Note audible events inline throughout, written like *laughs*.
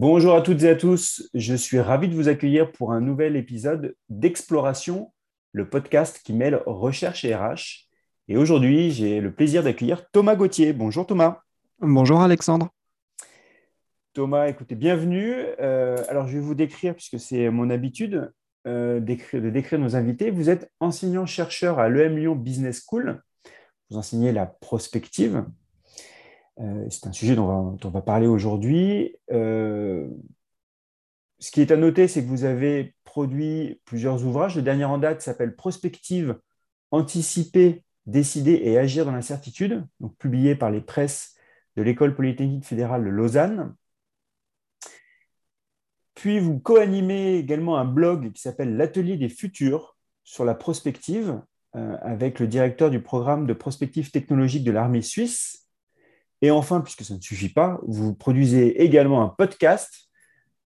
Bonjour à toutes et à tous, je suis ravi de vous accueillir pour un nouvel épisode d'Exploration, le podcast qui mêle recherche et RH. Et aujourd'hui, j'ai le plaisir d'accueillir Thomas Gauthier. Bonjour Thomas. Bonjour Alexandre. Thomas, écoutez, bienvenue. Euh, alors, je vais vous décrire, puisque c'est mon habitude euh, de décrire nos invités. Vous êtes enseignant-chercheur à l'EM Lyon Business School. Vous enseignez la prospective. Euh, c'est un sujet dont on va, parler aujourd'hui. Euh, ce qui est à noter, c'est que vous avez produit plusieurs ouvrages. Le dernier en date s'appelle Prospective, anticiper, décider et agir dans l'incertitude, publié par les presses de l'École polytechnique fédérale de Lausanne. Puis vous co-animez également un blog qui s'appelle L'Atelier des futurs sur la prospective, euh, avec le directeur du programme de prospective technologique de l'armée suisse, et enfin, puisque ça ne suffit pas, vous produisez également un podcast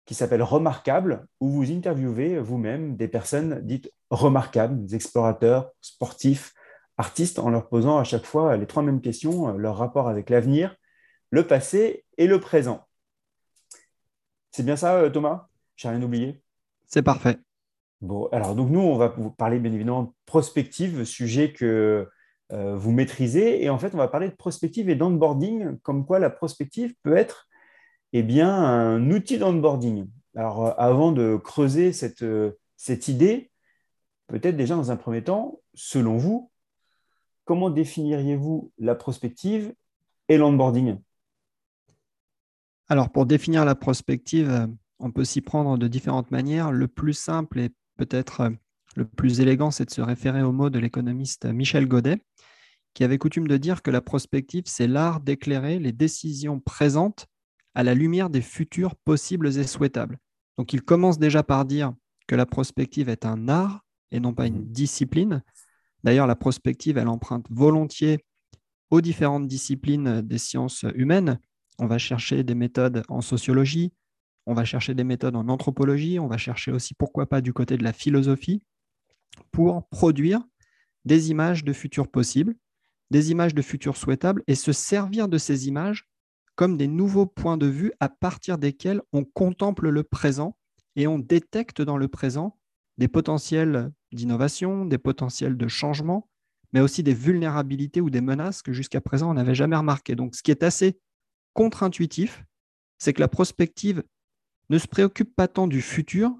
qui s'appelle Remarquable, où vous interviewez vous-même des personnes dites remarquables, des explorateurs, sportifs, artistes, en leur posant à chaque fois les trois mêmes questions, euh, leur rapport avec l'avenir, le passé et le présent. C'est bien ça, euh, Thomas? J'ai rien oublié? C'est parfait. Bon, alors donc nous, on va vous parler bien évidemment de prospective, sujet que vous maîtrisez. Et en fait, on va parler de prospective et d'onboarding, comme quoi la prospective peut être eh bien, un outil d'onboarding. Alors, euh, avant de creuser cette, euh, cette idée, peut-être déjà dans un premier temps, selon vous, comment définiriez-vous la prospective et l'onboarding? Alors, pour définir la prospective, on peut s'y prendre de différentes manières. Le plus simple et peut-être le plus élégant, c'est de se référer au mot de l'économiste Michel Godet, qui avait coutume de dire que la prospective, c'est l'art d'éclairer les décisions présentes à la lumière des futurs possibles et souhaitables. Donc il commence déjà par dire que la prospective est un art et non pas une mmh. discipline. D'ailleurs, la prospective, elle emprunte volontiers aux différentes disciplines des sciences humaines. On va chercher des méthodes en sociologie, on va chercher des méthodes en anthropologie, on va chercher aussi, pourquoi pas, du côté de la philosophie, pour produire des images de futurs possibles des images de futurs souhaitables et se servir de ces images comme des nouveaux points de vue à partir desquels on contemple le présent et on détecte dans le présent des potentiels d'innovation, des potentiels de changement, mais aussi des vulnérabilités ou des menaces que jusqu'à présent on n'avait jamais remarquées. Donc ce qui est assez contre-intuitif, c'est que la prospective ne se préoccupe pas tant du futur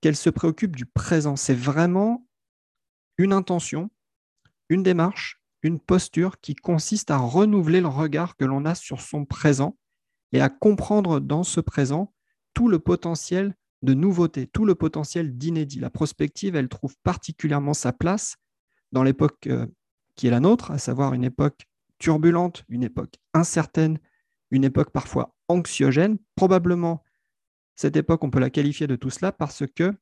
qu'elle se préoccupe du présent. C'est vraiment une intention, une démarche une posture qui consiste à renouveler le regard que l'on a sur son présent et à comprendre dans ce présent tout le potentiel de nouveauté, tout le potentiel d'inédit. La prospective, elle trouve particulièrement sa place dans l'époque euh, qui est la nôtre, à savoir une époque turbulente, une époque incertaine, une époque parfois anxiogène. Probablement, cette époque, on peut la qualifier de tout cela parce que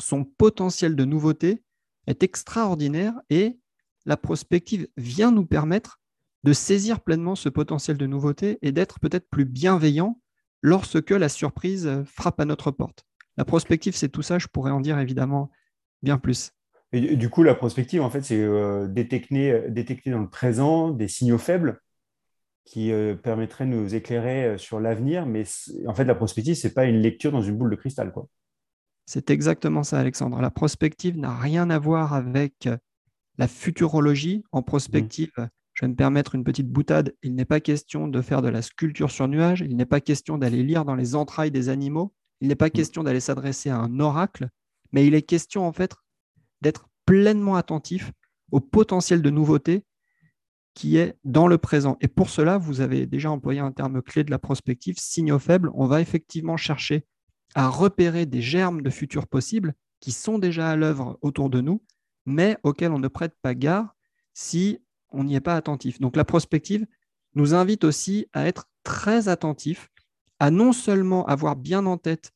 son potentiel de nouveauté est extraordinaire et la prospective vient nous permettre de saisir pleinement ce potentiel de nouveauté et d'être peut-être plus bienveillant lorsque la surprise frappe à notre porte. La prospective, c'est tout ça, je pourrais en dire évidemment bien plus. Et du coup, la prospective, en fait, c'est euh, détecter, détecter dans le présent des signaux faibles qui euh, permettraient de nous éclairer euh, sur l'avenir. Mais en fait, la prospective, ce n'est pas une lecture dans une boule de cristal. Quoi. C'est exactement ça, Alexandre. La prospective n'a rien à voir avec la futurologie en prospective. Mmh. Je vais me permettre une petite boutade. Il n'est pas question de faire de la sculpture sur nuage. Il n'est pas question d'aller lire dans les entrailles des animaux. Il n'est pas mmh. question d'aller s'adresser à un oracle. Mais il est question, en fait, d'être pleinement attentif au potentiel de nouveauté qui est dans le présent. Et pour cela, vous avez déjà employé un terme clé de la prospective, signaux faibles. On va effectivement chercher à repérer des germes de futurs possibles qui sont déjà à l'œuvre autour de nous mais auquel on ne prête pas garde si on n'y est pas attentif. Donc la prospective nous invite aussi à être très attentif, à non seulement avoir bien en tête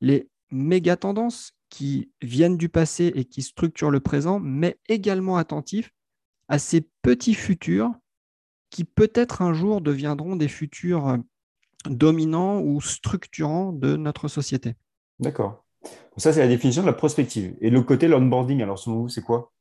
les méga tendances qui viennent du passé et qui structurent le présent, mais également attentif à ces petits futurs qui peut-être un jour deviendront des futurs dominants ou structurants de notre société. D'accord ça, c'est la définition de la prospective. Et le côté l'onboarding, alors selon vous, c'est quoi?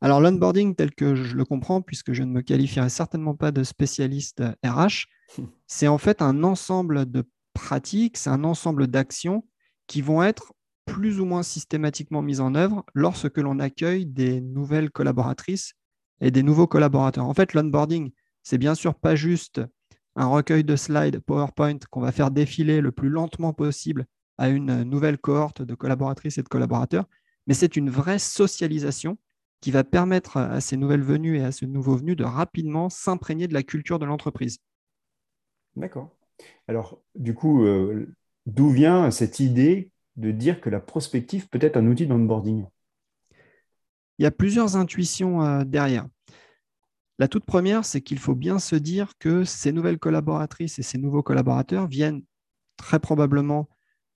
Alors l'onboarding, tel que je le comprends, puisque je ne me qualifierai certainement pas de spécialiste RH, *laughs* c'est en fait un ensemble de pratiques, c'est un ensemble d'actions qui vont être plus ou moins systématiquement mises en œuvre lorsque l'on accueille des nouvelles collaboratrices et des nouveaux collaborateurs. En fait, l'onboarding, c'est bien sûr pas juste un recueil de slides PowerPoint qu'on va faire défiler le plus lentement possible à une nouvelle cohorte de collaboratrices et de collaborateurs, mais c'est une vraie socialisation qui va permettre à ces nouvelles venues et à ce nouveau venu de rapidement s'imprégner de la culture de l'entreprise. D'accord. Alors, du coup, euh, d'où vient cette idée de dire que la prospective peut être un outil d'onboarding? Il y a plusieurs intuitions euh, derrière. La toute première, c'est qu'il faut bien se dire que ces nouvelles collaboratrices et ces nouveaux collaborateurs viennent très probablement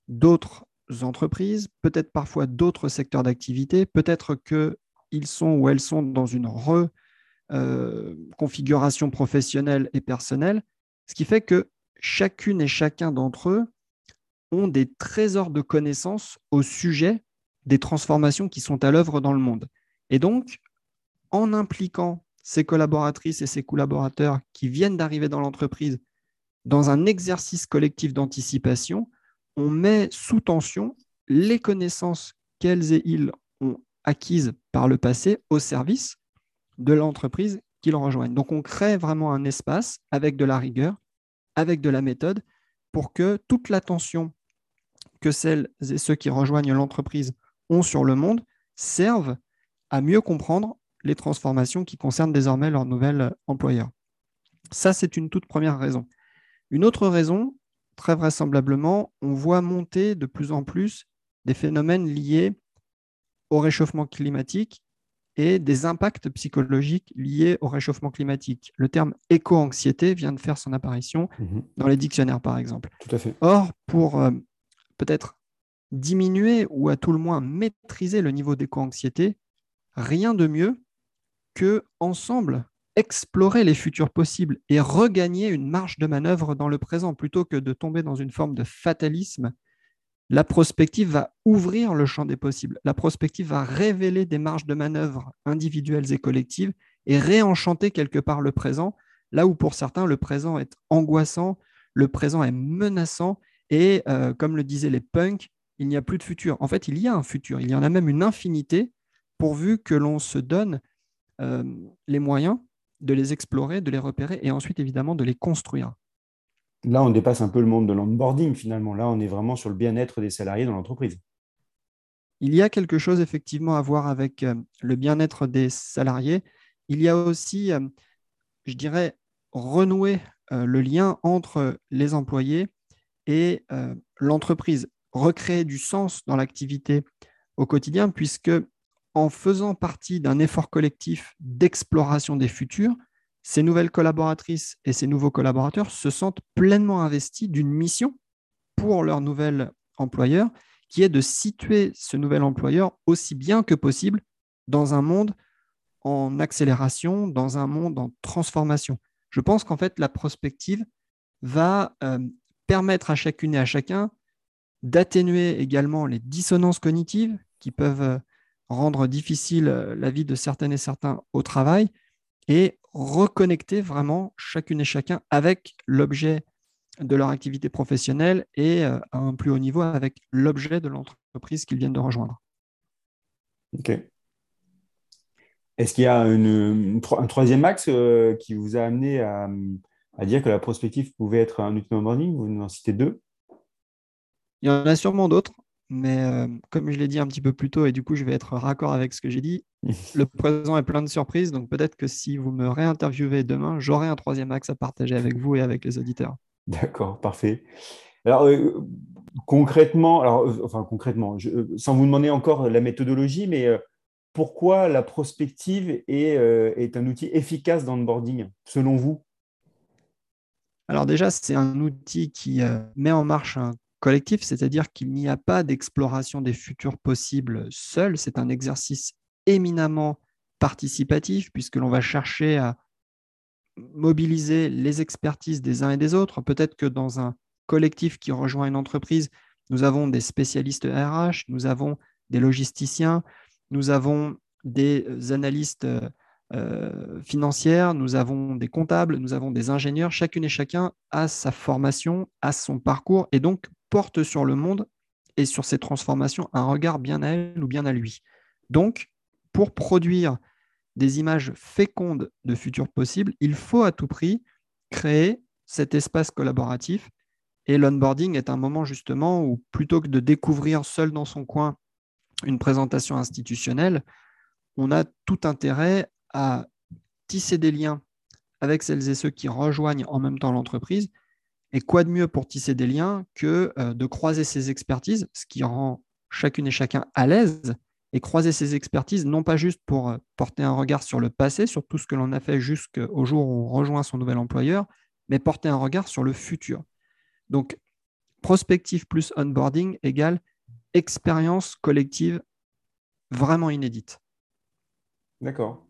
d'autres entreprises, peut-être parfois d'autres secteurs d'activité, peut-être qu'ils sont ou elles sont dans une reconfiguration professionnelle et personnelle, ce qui fait que chacune et chacun d'entre eux ont des trésors de connaissances au sujet des transformations qui sont à l'œuvre dans le monde. Et donc, en impliquant ces collaboratrices et ces collaborateurs qui viennent d'arriver dans l'entreprise dans un exercice collectif d'anticipation, on met sous tension les connaissances qu'elles et ils ont acquises par le passé au service de l'entreprise qu'ils rejoignent. Donc on crée vraiment un espace avec de la rigueur, avec de la méthode, pour que toute l'attention que celles et ceux qui rejoignent l'entreprise ont sur le monde serve à mieux comprendre les transformations qui concernent désormais leur nouvel employeur. Ça, c'est une toute première raison. Une autre raison, très vraisemblablement, on voit monter de plus en plus des phénomènes liés au réchauffement climatique et des impacts psychologiques liés au réchauffement climatique. Le terme éco-anxiété vient de faire son apparition mhm. dans les dictionnaires, par exemple. Tout à fait. Or, pour euh, peut-être diminuer ou à tout le moins maîtriser le niveau d'éco-anxiété, rien de mieux que ensemble explorer les futurs possibles et regagner une marge de manœuvre dans le présent plutôt que de tomber dans une forme de fatalisme. La prospective va ouvrir le champ des possibles. La prospective va révéler des marges de manœuvre individuelles et collectives et réenchanter quelque part le présent, là où pour certains le présent est angoissant, le présent est menaçant et euh, comme le disaient les punks, il n'y a plus de futur. En fait, il y a un futur, il y en a même une infinité pourvu que l'on se donne euh, les moyens de les explorer, de les repérer et ensuite évidemment de les construire. Là, on dépasse un peu le monde de l'onboarding finalement. Là, on est vraiment sur le bien-être des salariés dans l'entreprise. Il y a quelque chose effectivement à voir avec euh, le bien-être des salariés. Il y a aussi, euh, je dirais, renouer euh, le lien entre les employés et l'entreprise, recréer du sens dans l'activité au quotidien, puisque en faisant partie d'un effort collectif d'exploration des futurs, ces nouvelles collaboratrices et ces nouveaux collaborateurs se sentent pleinement investis d'une mission pour leur nouvel employeur, qui est de situer ce nouvel employeur aussi bien que possible dans un monde en accélération, dans un monde en transformation. Je pense qu'en fait, la prospective va euh, permettre à chacune et à chacun d'atténuer également les dissonances cognitives qui peuvent rendre difficile euh, la vie de certaines et certains au travail et reconnecter vraiment chacune et chacun avec l'objet de leur activité professionnelle et euh, à un plus haut niveau avec l'objet de l'entreprise qu'ils viennent de rejoindre. OK. Est-ce qu'il y a un troisième axe euh, qui vous a amené à, dire que la prospective pouvait être un outil de onboarding? Vous en citez deux Il y en a sûrement d'autres. Mais euh, comme je l'ai dit un petit peu plus tôt, et du coup, je vais être raccord avec ce que j'ai dit, *laughs* le présent est plein de surprises. Donc peut-être que si vous me réinterviewez demain, j'aurai un troisième axe à partager avec vous et avec les auditeurs. D'accord, parfait. Alors, euh, concrètement, alors, euh, enfin, concrètement, sans vous demander encore la méthodologie, mais pourquoi la prospective est, est un outil efficace dans le boarding, selon vous? Alors déjà, c'est un outil qui met en marche un collectif, c'est-à-dire qu'il n'y a pas d'exploration des futurs possibles seul, c'est un exercice éminemment participatif puisque l'on va chercher à mobiliser les expertises des uns et des autres. Peut-être que dans un collectif qui rejoint une entreprise, nous avons des spécialistes RH, nous avons des logisticiens, nous avons des analystes euh, financière, nous avons des comptables, nous avons des ingénieurs. Chacune et chacun a sa formation, a son parcours et donc porte sur le monde et sur ses transformations un regard bien à elle ou bien à lui. Donc, pour produire des images fécondes de futurs possibles, il faut à tout prix créer cet espace collaboratif. Et l'onboarding est un moment justement où, plutôt que de découvrir seul dans son coin une présentation institutionnelle, on a tout intérêt à tisser des liens avec celles et ceux qui rejoignent en même temps l'entreprise. Et quoi de mieux pour tisser des liens que euh, de croiser ses expertises, ce qui rend chacune et chacun à l'aise, et croiser ses expertises, non pas juste pour euh, porter un regard sur le passé, sur tout ce que l'on a fait jusqu'au jour où on rejoint son nouvel employeur, mais porter un regard sur le futur. Donc, prospective plus onboarding égale expérience collective vraiment inédite. D'accord.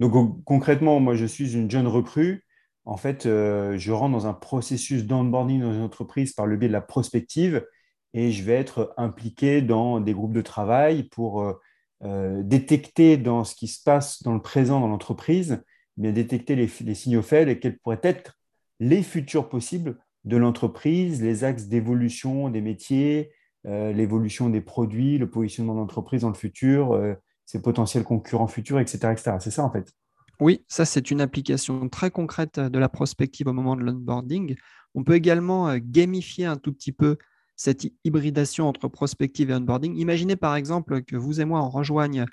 Donc concrètement, moi je suis une jeune recrue. En fait, euh, je rentre dans un processus d'onboarding dans une entreprise par le biais de la prospective et je vais être impliqué dans des groupes de travail pour euh, euh, détecter dans ce qui se passe dans le présent dans l'entreprise, mais détecter les, signaux faibles et quels pourraient être les futurs possibles de l'entreprise, les axes d'évolution des métiers, l'évolution des produits, le positionnement de l'entreprise dans le futur, ses potentiels concurrents futurs, etc. etc. C'est ça en fait. Oui, ça c'est une application très concrète de la prospective au moment de l'onboarding. On peut également euh, gamifier un tout petit peu cette hybridation entre prospective et onboarding. Imaginez par exemple que vous et moi on rejoigne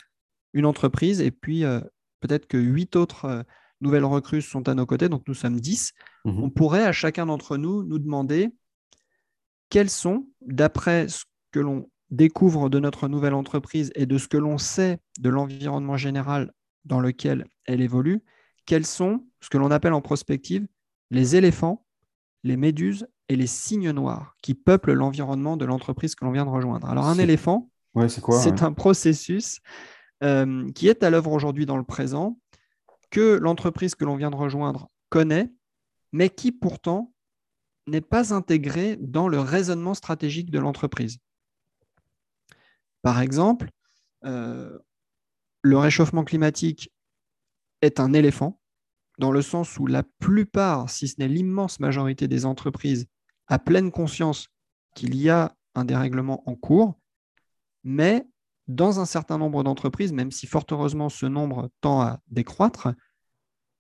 une entreprise et puis euh, peut-être que huit autres euh, nouvelles recrues sont à nos côtés, donc nous sommes dix. Mhm. On pourrait à chacun d'entre nous nous demander quels sont, d'après ce que l'on découvre de notre nouvelle entreprise et de ce que l'on sait de l'environnement général dans lequel elle évolue, quels sont ce que l'on appelle en prospective les éléphants, les méduses et les signes noirs qui peuplent l'environnement de l'entreprise que l'on vient de rejoindre. Alors un éléphant, c'est un processus euh, qui est à l'œuvre aujourd'hui dans le présent, que l'entreprise que l'on vient de rejoindre connaît, mais qui pourtant n'est pas intégré dans le raisonnement stratégique de l'entreprise. Par exemple, euh, le réchauffement climatique est un éléphant, dans le sens où la plupart, si ce n'est l'immense majorité des entreprises, a pleine conscience qu'il y a un dérèglement en cours, mais dans un certain nombre d'entreprises, même si fort heureusement ce nombre tend à décroître,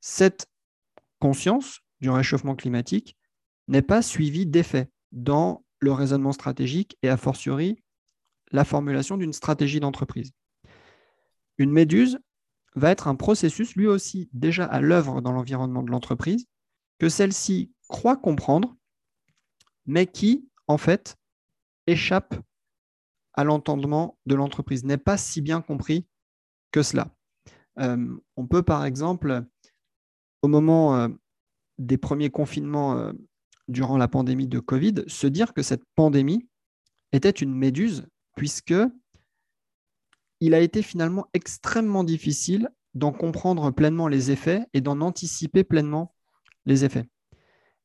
cette conscience du réchauffement climatique n'est pas suivie d'effet dans le raisonnement stratégique et a fortiori la formulation d'une stratégie d'entreprise. Une méduse va être un processus lui aussi déjà à l'œuvre dans l'environnement de l'entreprise, que celle-ci croit comprendre, mais qui, en fait, échappe à l'entendement de l'entreprise, n'est pas si bien compris que cela. Euh, on peut, par exemple, au moment euh, des premiers confinements euh, durant la pandémie de Covid, se dire que cette pandémie était une méduse puisque il a été finalement extrêmement difficile d'en comprendre pleinement les effets et d'en anticiper pleinement les effets.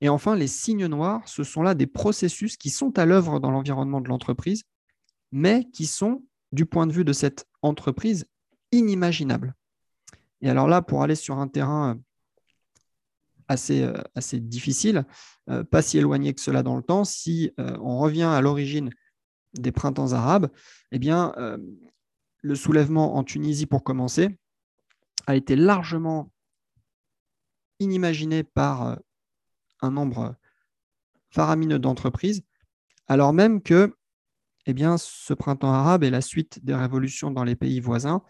Et enfin, les signes noirs, ce sont là des processus qui sont à l'œuvre dans l'environnement de l'entreprise, mais qui sont, du point de vue de cette entreprise, inimaginables. Et alors là, pour aller sur un terrain assez, euh, assez difficile, euh, pas si éloigné que cela dans le temps, si euh, on revient à l'origine des printemps arabes, eh bien, euh, le soulèvement en Tunisie, pour commencer, a été largement inimaginé par euh, un nombre faramineux d'entreprises, alors même que eh bien, ce printemps arabe et la suite des révolutions dans les pays voisins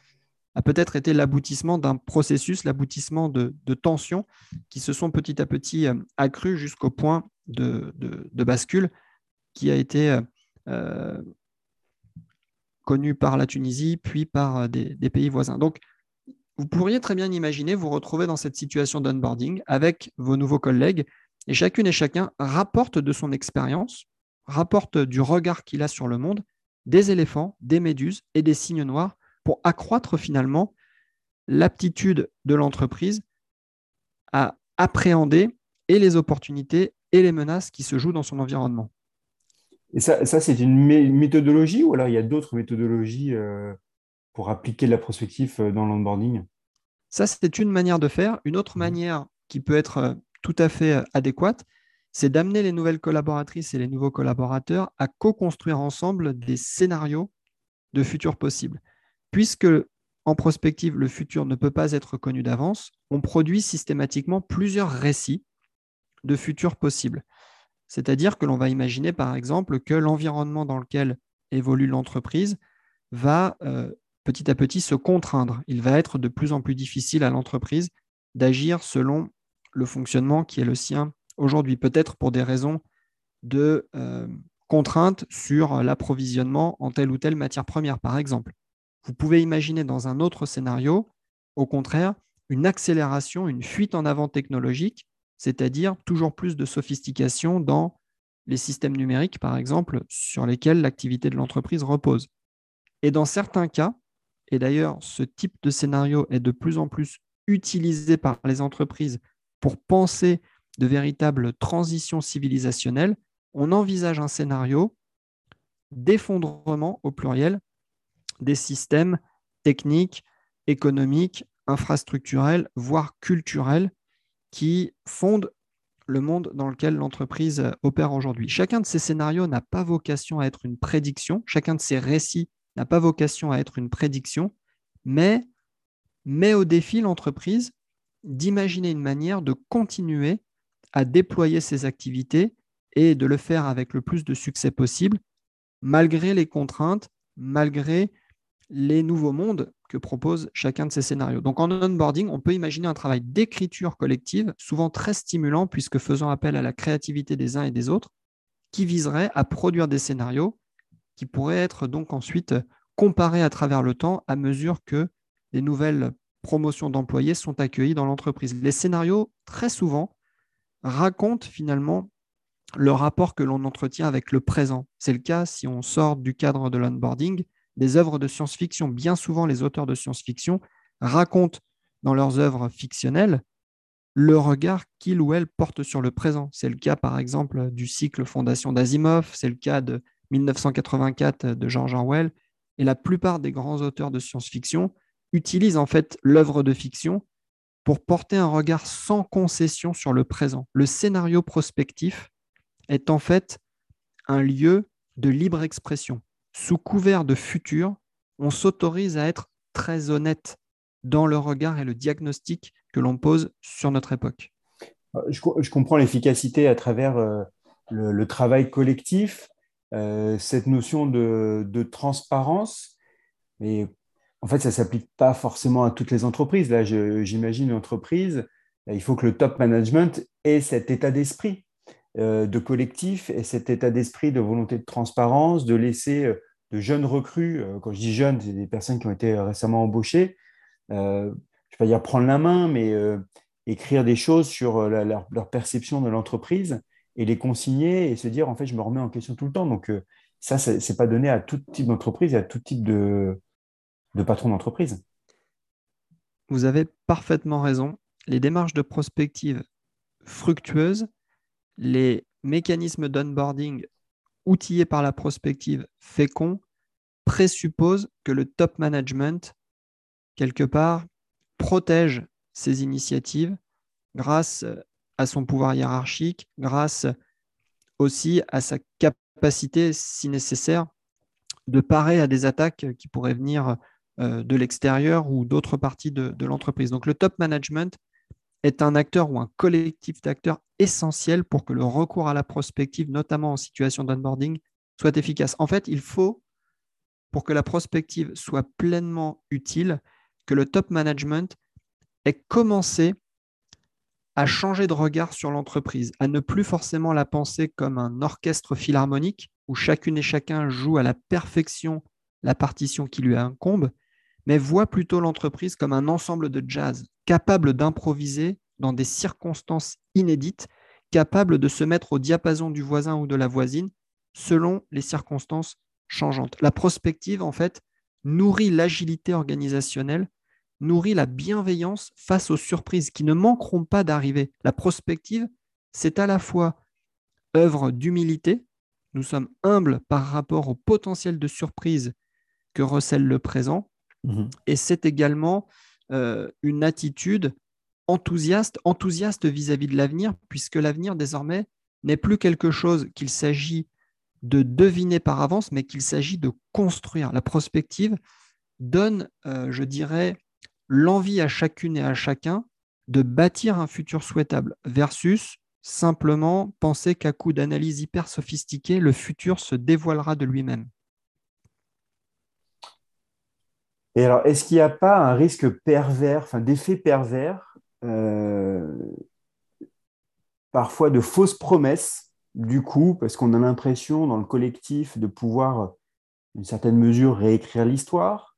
a peut-être été l'aboutissement d'un processus, l'aboutissement de, tensions qui se sont petit à petit euh, accrues jusqu'au point de, de, bascule qui a été euh, connu par la Tunisie, puis par euh, des, pays voisins. Donc, vous pourriez très bien imaginer vous retrouver dans cette situation d'onboarding avec vos nouveaux collègues et chacune et chacun rapporte de son expérience, rapporte du regard qu'il a sur le monde, des éléphants, des méduses et des signes noirs pour accroître finalement l'aptitude de l'entreprise à appréhender et les opportunités et les menaces qui se jouent dans son environnement. Et ça, c'est une méthodologie ou alors il y a d'autres méthodologies euh, pour appliquer la prospective euh, dans l'onboarding Ça, c'est une manière de faire. Une autre mmh. manière qui peut être euh, tout à fait adéquate, c'est d'amener les nouvelles collaboratrices et les nouveaux collaborateurs à co-construire ensemble des scénarios de futur possibles. Puisque en prospective, le futur ne peut pas être connu d'avance, on produit systématiquement plusieurs récits de futurs possibles. C'est-à-dire que l'on va imaginer, par exemple, que l'environnement dans lequel évolue l'entreprise va euh, petit à petit se contraindre. Il va être de plus en plus difficile à l'entreprise d'agir selon le fonctionnement qui est le sien aujourd'hui, peut-être pour des raisons de euh, contraintes sur l'approvisionnement en telle ou telle matière première, par exemple. Vous pouvez imaginer dans un autre scénario, au contraire, une accélération, une fuite en avant technologique, c'est-à-dire toujours plus de sophistication dans les systèmes numériques, par exemple, sur lesquels l'activité de l'entreprise repose. Et dans certains cas, et d'ailleurs ce type de scénario est de plus en plus utilisé par les entreprises pour penser de véritables transitions civilisationnelles, on envisage un scénario d'effondrement au pluriel des systèmes techniques, économiques, infrastructurels, voire culturels qui fondent le monde dans lequel l'entreprise opère aujourd'hui. Chacun de ces scénarios n'a pas vocation à être une prédiction, chacun de ces récits n'a pas vocation à être une prédiction, mais met au défi l'entreprise d'imaginer une manière de continuer à déployer ses activités et de le faire avec le plus de succès possible, malgré les contraintes, malgré les nouveaux mondes que propose chacun de ces scénarios. Donc en onboarding, on peut imaginer un travail d'écriture collective, souvent très stimulant puisque faisant appel à la créativité des uns et des autres, qui viserait à produire des scénarios qui pourraient être donc ensuite comparés à travers le temps à mesure que les nouvelles promotions d'employés sont accueillies dans l'entreprise. Les scénarios, très souvent, racontent finalement le rapport que l'on entretient avec le présent. C'est le cas si on sort du cadre de l'onboarding des œuvres de science-fiction. Bien souvent, les auteurs de science-fiction racontent dans leurs œuvres fictionnelles le regard qu'ils ou elles portent sur le présent. C'est le cas, par exemple, du cycle Fondation d'Asimov, c'est le cas de 1984 de George Orwell, et la plupart des grands auteurs de science-fiction utilisent en fait l'œuvre de fiction pour porter un regard sans concession sur le présent. Le scénario prospectif est en fait un lieu de libre expression sous couvert de futur, on s'autorise à être très honnête dans le regard et le diagnostic que l'on pose sur notre époque. Euh, je, comprends l'efficacité à travers euh, le, travail collectif, euh, cette notion de, transparence, mais en fait, ça ne s'applique pas forcément à toutes les entreprises. Là, j'imagine une entreprise, il faut que le top management ait cet état d'esprit de collectif et cet état d'esprit de volonté de transparence, de laisser de jeunes recrues, euh, quand je dis jeunes, c'est des personnes qui ont été récemment embauchées, euh, je ne vais pas dire prendre la main, mais euh, écrire des choses sur leur, perception de l'entreprise et les consigner et se dire, en fait, je me remets en question tout le temps. Donc, ça, ce n'est pas donné à tout type d'entreprise et à tout type de, de patron d'entreprise. Vous avez parfaitement raison. Les démarches de prospective fructueuses, les mécanismes d'onboarding outillé par la prospective fécond présuppose que le top management, quelque part, protège ses initiatives grâce à son pouvoir hiérarchique, grâce aussi à sa capacité, si nécessaire, de parer à des attaques qui pourraient venir euh, de l'extérieur ou d'autres parties de, de l'entreprise. Donc le top management est un acteur ou un collectif d'acteurs essentiel pour que le recours à la prospective, notamment en situation d'onboarding, soit efficace. En fait, il faut, pour que la prospective soit pleinement utile, que le top management ait commencé à changer de regard sur l'entreprise, à ne plus forcément la penser comme un orchestre philharmonique où chacune et chacun joue à la perfection la partition qui lui incombe, mais voit plutôt l'entreprise comme un ensemble de jazz, capable d'improviser dans des circonstances inédites, capable de se mettre au diapason du voisin ou de la voisine selon les circonstances changeantes. La prospective, en fait, nourrit l'agilité organisationnelle, nourrit la bienveillance face aux surprises qui ne manqueront pas d'arriver. La prospective, c'est à la fois œuvre d'humilité, nous sommes humbles par rapport au potentiel de surprise que recèle le présent, Mhm. Et c'est également une attitude enthousiaste, enthousiaste vis-à-vis de l'avenir, puisque l'avenir désormais n'est plus quelque chose qu'il s'agit de deviner par avance, mais qu'il s'agit de construire. La prospective donne, euh, je dirais, l'envie à chacune et à chacun de bâtir un futur souhaitable versus simplement penser qu'à coup d'analyse hyper sophistiquée, le futur se dévoilera de lui-même. Et alors, est-ce qu'il n'y a pas un risque pervers, enfin d'effet pervers, euh, parfois de fausses promesses, du coup, parce qu'on a l'impression dans le collectif de pouvoir, d'une certaine mesure, réécrire l'histoire,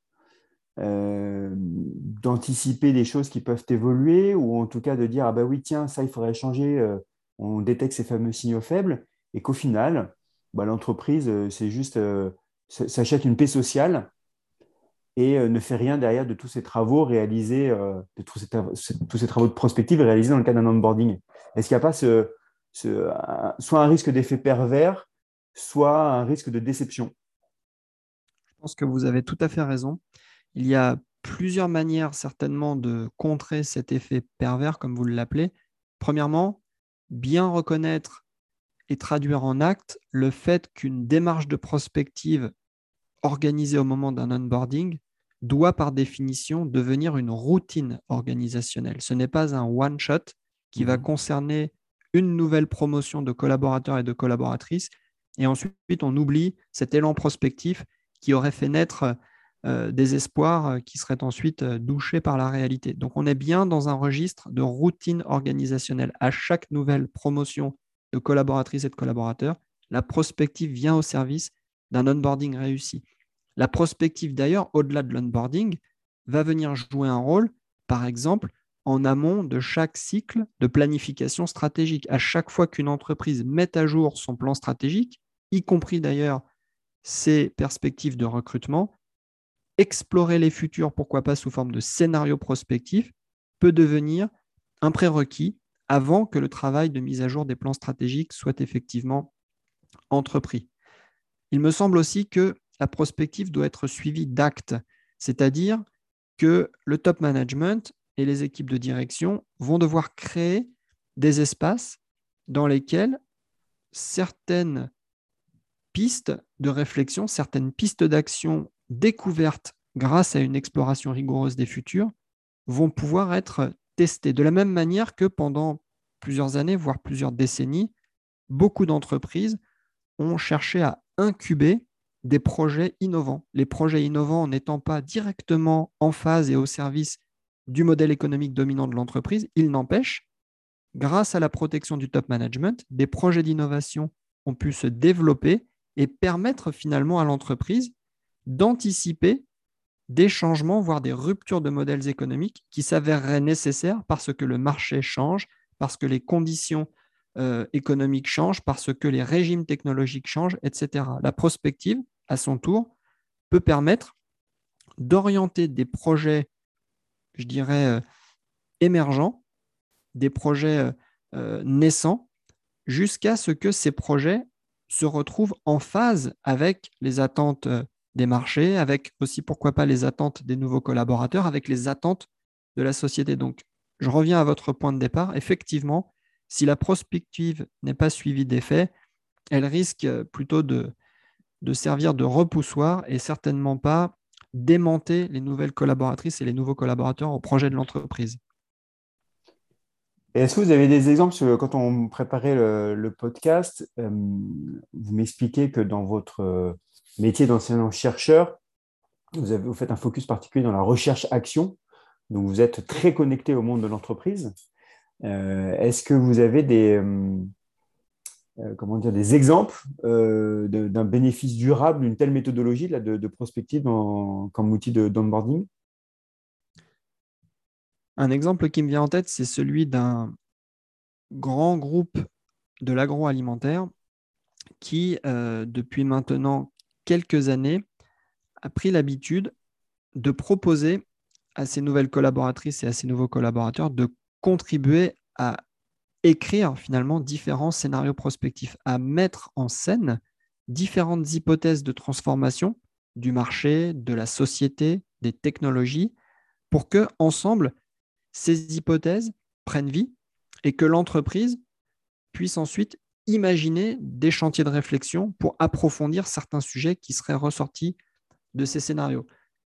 euh, d'anticiper des choses qui peuvent évoluer, ou en tout cas de dire, ah ben oui, tiens, ça, il faudrait changer, euh, on détecte ces fameux signaux faibles, et qu'au final, bah, l'entreprise, c'est juste, s'achète une paix sociale et euh, ne fait rien derrière de tous ces travaux réalisés, euh, de tous ces, travaux de prospective réalisés dans le cadre d'un onboarding. Est-ce qu'il n'y a pas ce, soit un risque d'effet pervers, soit un risque de déception? Je pense que vous avez tout à fait raison. Il y a plusieurs manières certainement de contrer cet effet pervers, comme vous l'appelez. Premièrement, bien reconnaître et traduire en acte le fait qu'une démarche de prospective organisée au moment d'un onboarding doit par définition devenir une routine organisationnelle. Ce n'est pas un one-shot qui va mhm. concerner une nouvelle promotion de collaborateurs et de collaboratrices, et ensuite on oublie cet élan prospectif qui aurait fait naître euh, des espoirs euh, qui seraient ensuite euh, douchés par la réalité. Donc on est bien dans un registre de routine organisationnelle. À chaque nouvelle promotion de collaboratrices et de collaborateurs, la prospective vient au service d'un onboarding réussi. La prospective, d'ailleurs, au-delà de l'onboarding, va venir jouer un rôle, par exemple, en amont de chaque cycle de planification stratégique. À chaque fois qu'une entreprise met à jour son plan stratégique, y compris d'ailleurs ses perspectives de recrutement, explorer les futurs, pourquoi pas sous forme de scénario prospectif, peut devenir un prérequis avant que le travail de mise à jour des plans stratégiques soit effectivement entrepris. Il me semble aussi que la prospective doit être suivie d'actes, c'est-à-dire que le top management et les équipes de direction vont devoir créer des espaces dans lesquels certaines pistes de réflexion, certaines pistes d'action découvertes grâce à une exploration rigoureuse des futurs vont pouvoir être testées. De la même manière que pendant plusieurs années, voire plusieurs décennies, beaucoup d'entreprises ont cherché à incuber des projets innovants. Les projets innovants n'étant pas directement en phase et au service du modèle économique dominant de l'entreprise, il n'empêche, grâce à la protection du top management, des projets d'innovation ont pu se développer et permettre finalement à l'entreprise d'anticiper des changements, voire des ruptures de modèles économiques qui s'avéreraient nécessaires parce que le marché change, parce que les conditions euh, économiques changent, parce que les régimes technologiques changent, etc. La prospective, à son tour, peut permettre d'orienter des projets, je dirais, euh, émergents, des projets euh, naissants, jusqu'à ce que ces projets se retrouvent en phase avec les attentes des marchés, avec aussi, pourquoi pas, les attentes des nouveaux collaborateurs, avec les attentes de la société. Donc, je reviens à votre point de départ. Effectivement, si la prospective n'est pas suivie d'effet, elle risque plutôt de, servir de repoussoir et certainement pas démonter les nouvelles collaboratrices et les nouveaux collaborateurs au projet de l'entreprise. Est-ce que vous avez des exemples quand on préparait le, podcast, euh, vous m'expliquez que dans votre euh, métier d'enseignant-chercheur, vous, vous faites un focus particulier dans la recherche-action, donc vous êtes très connecté au monde de l'entreprise. Euh, est-ce que vous avez des, euh, euh, comment dire, des exemples d'un bénéfice durable d'une telle méthodologie là, de, prospective comme outil d'onboarding? Un exemple qui me vient en tête, c'est celui d'un grand groupe de l'agroalimentaire qui, depuis maintenant quelques années, a pris l'habitude de proposer à ses nouvelles collaboratrices et à ses nouveaux collaborateurs de contribuer à écrire finalement différents scénarios prospectifs, à mettre en scène différentes hypothèses de transformation du marché, de la société, des technologies, pour que, ensemble, ces hypothèses prennent vie et que l'entreprise puisse ensuite imaginer des chantiers de réflexion pour approfondir certains sujets qui seraient ressortis de ces scénarios.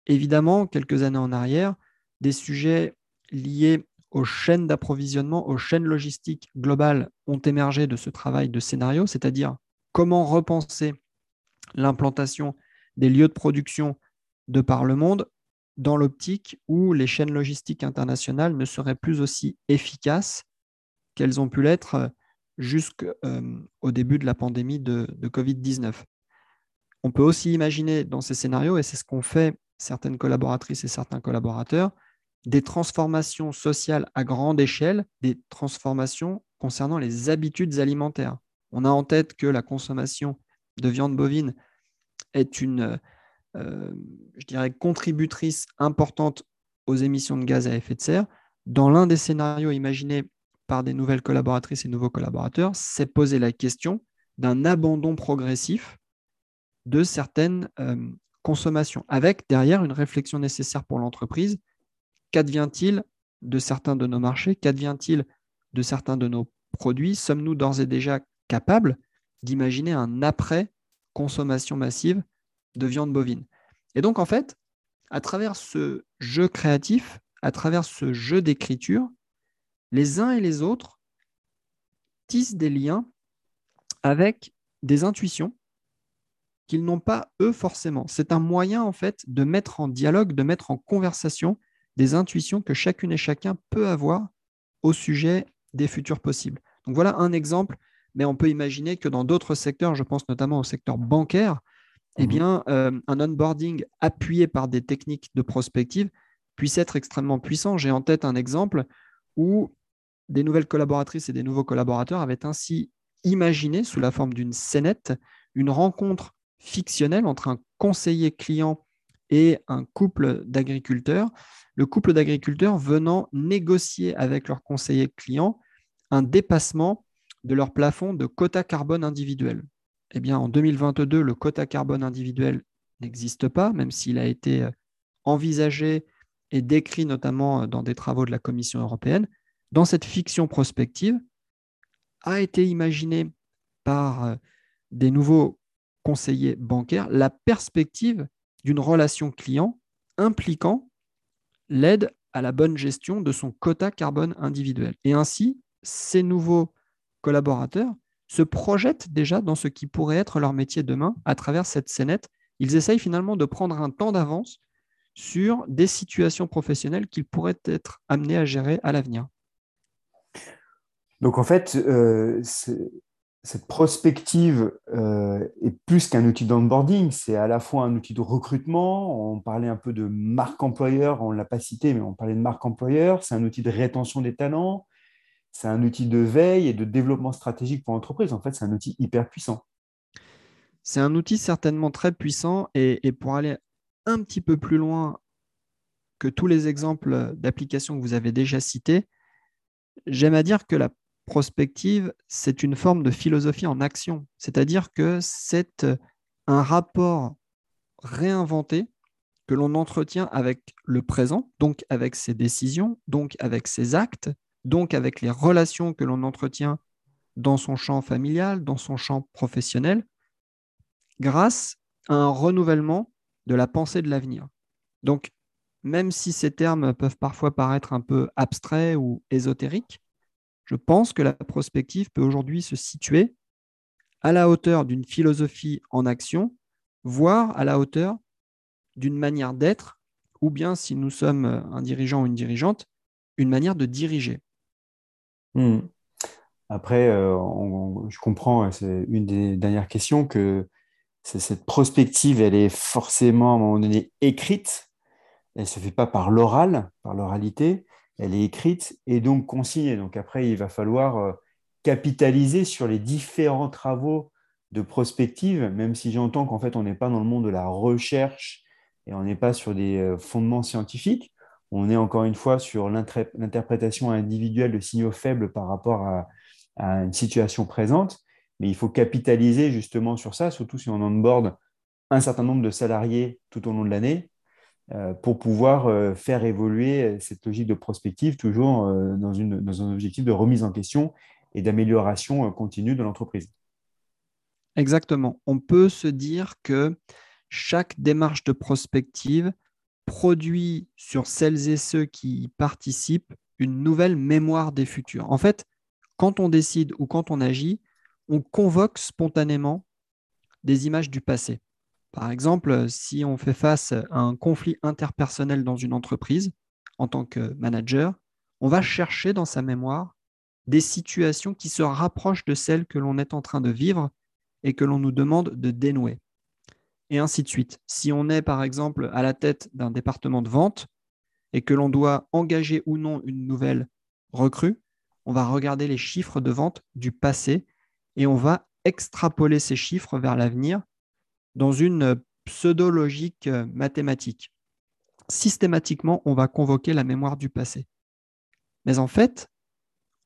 Évidemment, quelques années en arrière, des sujets liés aux chaînes d'approvisionnement, aux chaînes logistiques globales ont émergé de ce travail de scénario, c'est-à-dire comment repenser l'implantation des lieux de production de par le monde dans l'optique où les chaînes logistiques internationales ne seraient plus aussi efficaces qu'elles ont pu l'être euh, jusqu'au euh, début de la pandémie de, de Covid-19. On peut aussi imaginer dans ces scénarios, et c'est ce qu'ont fait certaines collaboratrices et certains collaborateurs, des transformations sociales à grande échelle, des transformations concernant les habitudes alimentaires. On a en tête que la consommation de viande bovine est une, euh, je dirais, contributrice importante aux émissions de gaz à effet de serre. Dans l'un des scénarios imaginés par des nouvelles collaboratrices et nouveaux collaborateurs, c'est poser la question d'un abandon progressif de certaines euh, consommations, avec derrière une réflexion nécessaire pour l'entreprise. Qu'advient-il de certains de nos marchés? Qu'advient-il de certains de nos produits? Sommes-nous d'ores et déjà capables d'imaginer un après consommation massive de viande bovine? Et donc, en fait, à travers ce jeu créatif, à travers ce jeu d'écriture, les uns et les autres tissent des liens avec des intuitions qu'ils n'ont pas eux forcément. C'est un moyen, en fait, de mettre en dialogue, de mettre en conversation des intuitions que chacune et chacun peut avoir au sujet des futurs possibles. Donc voilà un exemple mais on peut imaginer que dans d'autres secteurs, je pense notamment au secteur bancaire, eh mhm. bien, euh, un onboarding appuyé par des techniques de prospective puisse être extrêmement puissant. J'ai en tête un exemple où des nouvelles collaboratrices et des nouveaux collaborateurs avaient ainsi imaginé, sous la forme d'une scénette, une rencontre fictionnelle entre un conseiller client et un couple d'agriculteurs. Le couple d'agriculteurs venant négocier avec leur conseiller client un dépassement de leur plafond de quota carbone individuel. Eh bien, en 2022, le quota carbone individuel n'existe pas, même s'il a été euh, envisagé et décrit notamment euh, dans des travaux de la Commission européenne. Dans cette fiction prospective, a été imaginé par euh, des nouveaux conseillers bancaires la perspective d'une relation client impliquant l'aide à la bonne gestion de son quota carbone individuel. Et ainsi, ces nouveaux collaborateurs se projettent déjà dans ce qui pourrait être leur métier demain à travers cette scénette. Ils essayent finalement de prendre un temps d'avance sur des situations professionnelles qu'ils pourraient être amenés à gérer à l'avenir. Donc en fait, euh, cette prospective euh, est plus qu'un outil d'onboarding, c'est à la fois un outil de recrutement, on parlait un peu de marque employeur, on ne l'a pas cité, mais on parlait de marque employeur, c'est un outil de rétention des talents, c'est un outil de veille et de développement stratégique pour l'entreprise. En fait, c'est un outil hyper puissant. C'est un outil certainement très puissant et, pour aller un petit peu plus loin que tous les exemples d'applications que vous avez déjà cités, j'aime à dire que la prospective, c'est une forme de philosophie en action. C'est-à-dire que c'est un rapport réinventé que l'on entretient avec le présent, donc avec ses décisions, donc avec ses actes, donc avec les relations que l'on entretient dans son champ familial, dans son champ professionnel, grâce à un renouvellement de la pensée de l'avenir. Donc, même si ces termes peuvent parfois paraître un peu abstraits ou ésotériques, je pense que la prospective peut aujourd'hui se situer à la hauteur d'une philosophie en action, voire à la hauteur d'une manière d'être, ou bien si nous sommes un dirigeant ou une dirigeante, une manière de diriger. Hmm. Après, euh, je comprends, c'est une des dernières questions, que cette prospective, elle est forcément à un moment donné écrite. Elle ne se fait pas par l'oral, par l'oralité. Elle est écrite et donc consignée. Donc après, il va falloir euh, capitaliser sur les différents travaux de prospective, même si j'entends qu'en fait, on n'est pas dans le monde de la recherche et on n'est pas sur des euh, fondements scientifiques on est encore une fois sur l'interprétation individuelle de signaux faibles par rapport à, une situation présente, mais il faut capitaliser justement sur ça, surtout si on onboard un certain nombre de salariés tout au long de l'année. Pour pouvoir faire évoluer cette logique de prospective toujours dans un objectif de remise en question et d'amélioration continue de l'entreprise. Exactement. On peut se dire que chaque démarche de prospective produit sur celles et ceux qui y participent une nouvelle mémoire des futurs. En fait, quand on décide ou quand on agit, on convoque spontanément des images du passé. Par exemple, si on fait face à un conflit interpersonnel dans une entreprise, en tant que manager, on va chercher dans sa mémoire des situations qui se rapprochent de celles que l'on est en train de vivre et que l'on nous demande de dénouer. Et ainsi de suite. Si on est par exemple à la tête d'un département de vente et que l'on doit engager ou non une nouvelle recrue, on va regarder les chiffres de vente du passé et on va extrapoler ces chiffres vers l'avenir dans une pseudo-logique mathématique. Systématiquement, on va convoquer la mémoire du passé. Mais en fait,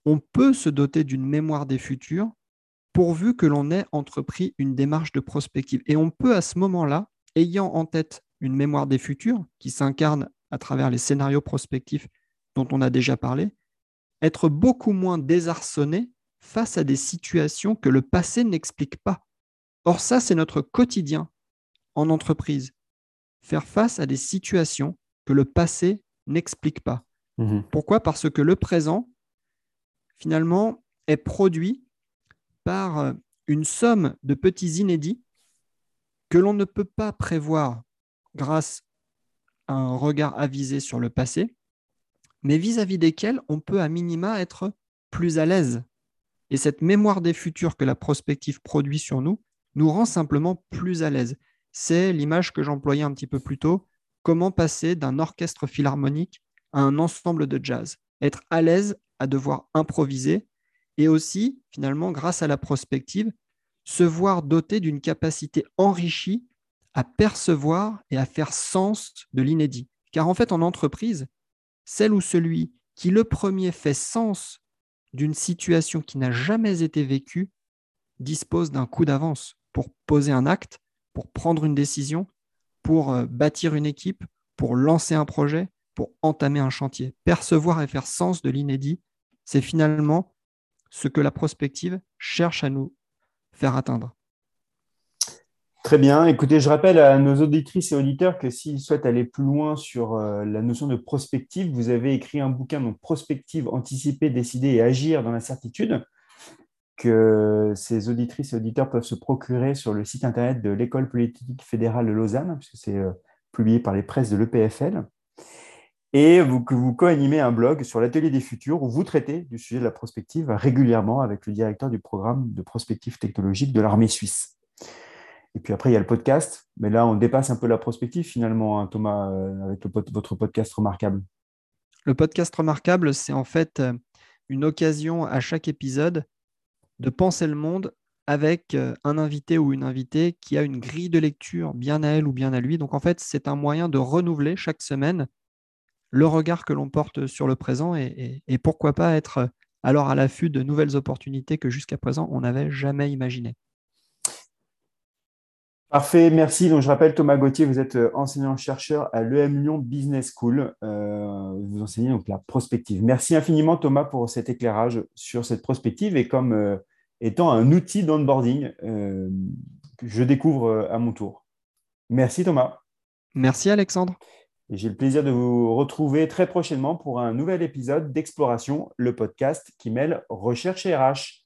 on peut se doter d'une mémoire des futurs pourvu que l'on ait entrepris une démarche de prospective. Et on peut à ce moment-là, ayant en tête une mémoire des futurs qui s'incarne à travers les scénarios prospectifs dont on a déjà parlé, être beaucoup moins désarçonné face à des situations que le passé n'explique pas. Or ça, c'est notre quotidien en entreprise. Faire face à des situations que le passé n'explique pas. Mmh Pourquoi? Parce que le présent, finalement, est produit par euh, une somme de petits inédits que l'on ne peut pas prévoir grâce à un regard avisé sur le passé, mais vis-à-vis desquels on peut à minima être plus à l'aise. Et cette mémoire des futurs que la prospective produit sur nous nous rend simplement plus à l'aise. C'est l'image que j'employais un petit peu plus tôt, comment passer d'un orchestre philharmonique à un ensemble de jazz? Être à l'aise à devoir improviser et aussi, finalement, grâce à la prospective, se voir doté d'une capacité enrichie à percevoir et à faire sens de l'inédit. Car en fait, en entreprise, celle ou celui qui le premier fait sens d'une situation qui n'a jamais été vécue dispose d'un coup d'avance pour poser un acte, pour prendre une décision, pour euh, bâtir une équipe, pour lancer un projet, pour entamer un chantier. Percevoir et faire sens de l'inédit, c'est finalement ce que la prospective cherche à nous faire atteindre. Très bien. Écoutez, je rappelle à nos auditrices et auditeurs que s'ils souhaitent aller plus loin sur euh, la notion de prospective, vous avez écrit un bouquin, donc Prospective, anticiper, décider et agir dans l'incertitude, que ces auditrices et auditeurs peuvent se procurer sur le site internet de l'École politique fédérale de Lausanne, puisque c'est euh, publié par les presses de l'EPFL et vous, que vous co-animez un blog sur l'Atelier des Futurs où vous traitez du sujet de la prospective régulièrement avec le directeur du programme de prospective technologique de l'armée suisse. Et puis après, il y a le podcast, mais là, on dépasse un peu la prospective finalement, hein, Thomas, euh, avec votre podcast remarquable. Le podcast remarquable, c'est en fait euh, une occasion à chaque épisode de penser le monde avec euh, un invité ou une invitée qui a une grille de lecture bien à elle ou bien à lui. Donc en fait, c'est un moyen de renouveler chaque semaine le regard que l'on porte sur le présent et, pourquoi pas être alors à l'affût de nouvelles opportunités que jusqu'à présent on n'avait jamais imaginées. Parfait, merci. Donc, je rappelle Thomas Gauthier, vous êtes euh, enseignant-chercheur à l'EM Lyon Business School. Euh, vous enseignez donc la prospective. Merci infiniment Thomas pour cet éclairage sur cette prospective et comme euh, étant un outil d'onboarding que je découvre à mon tour. Merci Thomas. Merci Alexandre. J'ai le plaisir de vous retrouver très prochainement pour un nouvel épisode d'Exploration, le podcast qui mêle recherche et RH.